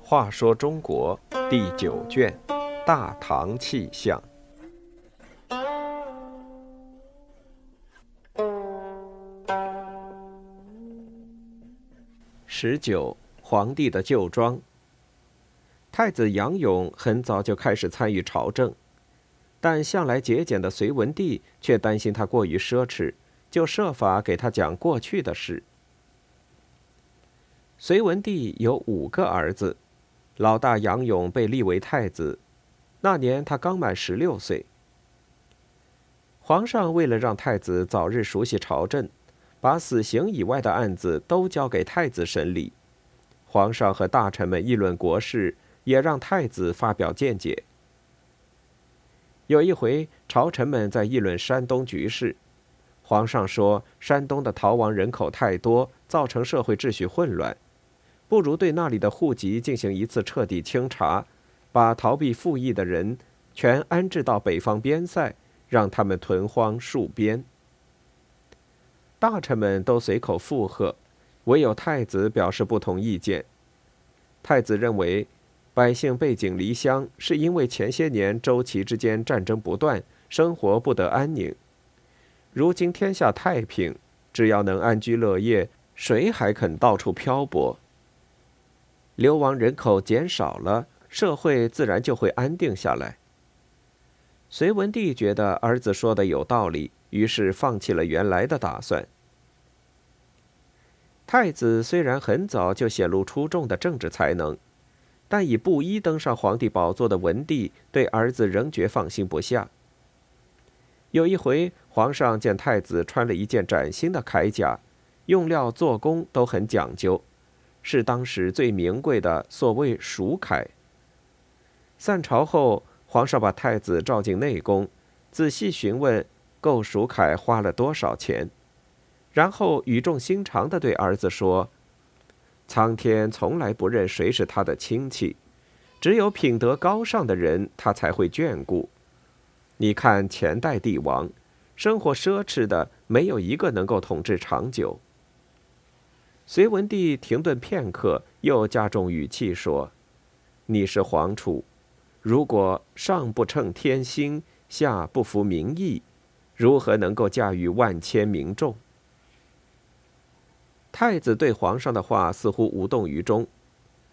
话说中国第九卷《大唐气象》十九，皇帝的旧装。太子杨勇很早就开始参与朝政，但向来节俭的隋文帝却担心他过于奢侈，就设法给他讲过去的事。隋文帝有五个儿子。老大杨勇被立为太子，那年他刚满十六岁。皇上为了让太子早日熟悉朝政，把死刑以外的案子都交给太子审理。皇上和大臣们议论国事，也让太子发表见解。有一回，朝臣们在议论山东局势，皇上说：“山东的逃亡人口太多，造成社会秩序混乱。”不如对那里的户籍进行一次彻底清查，把逃避赋役的人全安置到北方边塞，让他们屯荒戍边。大臣们都随口附和，唯有太子表示不同意见。太子认为，百姓背井离乡是因为前些年周齐之间战争不断，生活不得安宁。如今天下太平，只要能安居乐业，谁还肯到处漂泊？流亡人口减少了，社会自然就会安定下来。隋文帝觉得儿子说的有道理，于是放弃了原来的打算。太子虽然很早就显露出众的政治才能，但以布衣登上皇帝宝座的文帝对儿子仍觉放心不下。有一回，皇上见太子穿了一件崭新的铠甲，用料、做工都很讲究。是当时最名贵的所谓蜀铠。散朝后，皇上把太子召进内宫，仔细询问购蜀铠花了多少钱，然后语重心长地对儿子说：“苍天从来不认谁是他的亲戚，只有品德高尚的人，他才会眷顾。你看前代帝王，生活奢侈的，没有一个能够统治长久。”隋文帝停顿片刻，又加重语气说：“你是皇储，如果上不称天心，下不服民意，如何能够驾驭万千民众？”太子对皇上的话似乎无动于衷。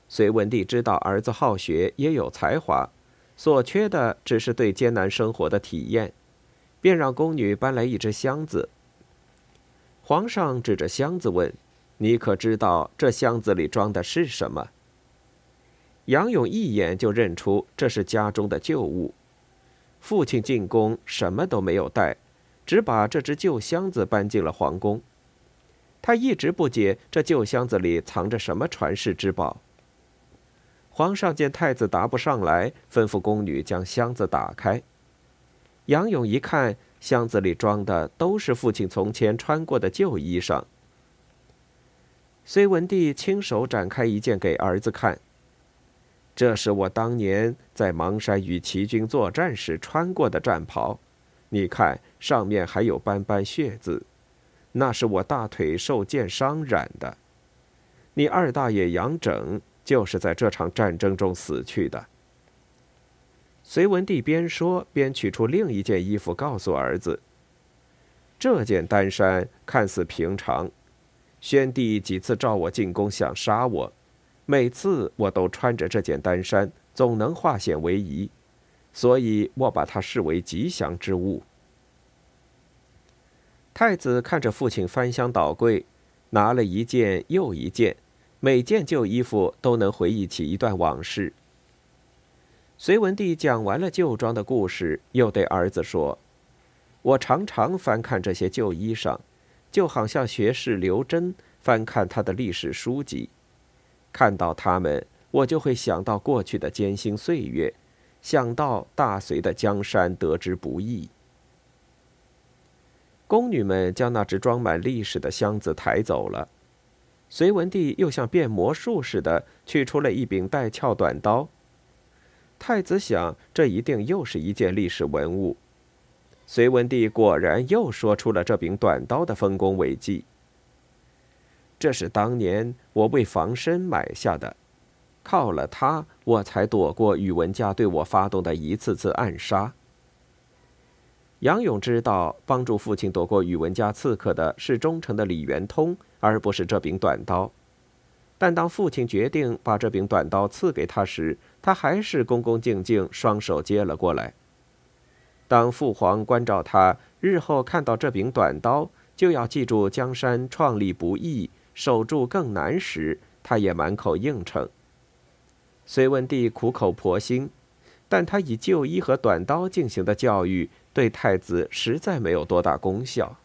隋文帝知道儿子好学，也有才华，所缺的只是对艰难生活的体验，便让宫女搬来一只箱子。皇上指着箱子问。你可知道这箱子里装的是什么？杨勇一眼就认出这是家中的旧物。父亲进宫什么都没有带，只把这只旧箱子搬进了皇宫。他一直不解这旧箱子里藏着什么传世之宝。皇上见太子答不上来，吩咐宫女将箱子打开。杨勇一看，箱子里装的都是父亲从前穿过的旧衣裳。隋文帝亲手展开一件给儿子看。这是我当年在邙山与齐军作战时穿过的战袍，你看上面还有斑斑血渍，那是我大腿受箭伤染的。你二大爷杨整就是在这场战争中死去的。隋文帝边说边取出另一件衣服，告诉儿子：“这件单衫看似平常。”宣帝几次召我进宫，想杀我，每次我都穿着这件单衫，总能化险为夷，所以我把它视为吉祥之物。太子看着父亲翻箱倒柜，拿了一件又一件，每件旧衣服都能回忆起一段往事。隋文帝讲完了旧装的故事，又对儿子说：“我常常翻看这些旧衣裳。”就好像学士刘桢翻看他的历史书籍，看到他们，我就会想到过去的艰辛岁月，想到大隋的江山得之不易。宫女们将那只装满历史的箱子抬走了，隋文帝又像变魔术似的取出了一柄带鞘短刀。太子想，这一定又是一件历史文物。隋文帝果然又说出了这柄短刀的丰功伟绩。这是当年我为防身买下的，靠了它，我才躲过宇文家对我发动的一次次暗杀。杨勇知道，帮助父亲躲过宇文家刺客的是忠诚的李元通，而不是这柄短刀。但当父亲决定把这柄短刀赐给他时，他还是恭恭敬敬双手接了过来。当父皇关照他日后看到这柄短刀就要记住江山创立不易，守住更难时，他也满口应承。隋文帝苦口婆心，但他以旧衣和短刀进行的教育，对太子实在没有多大功效。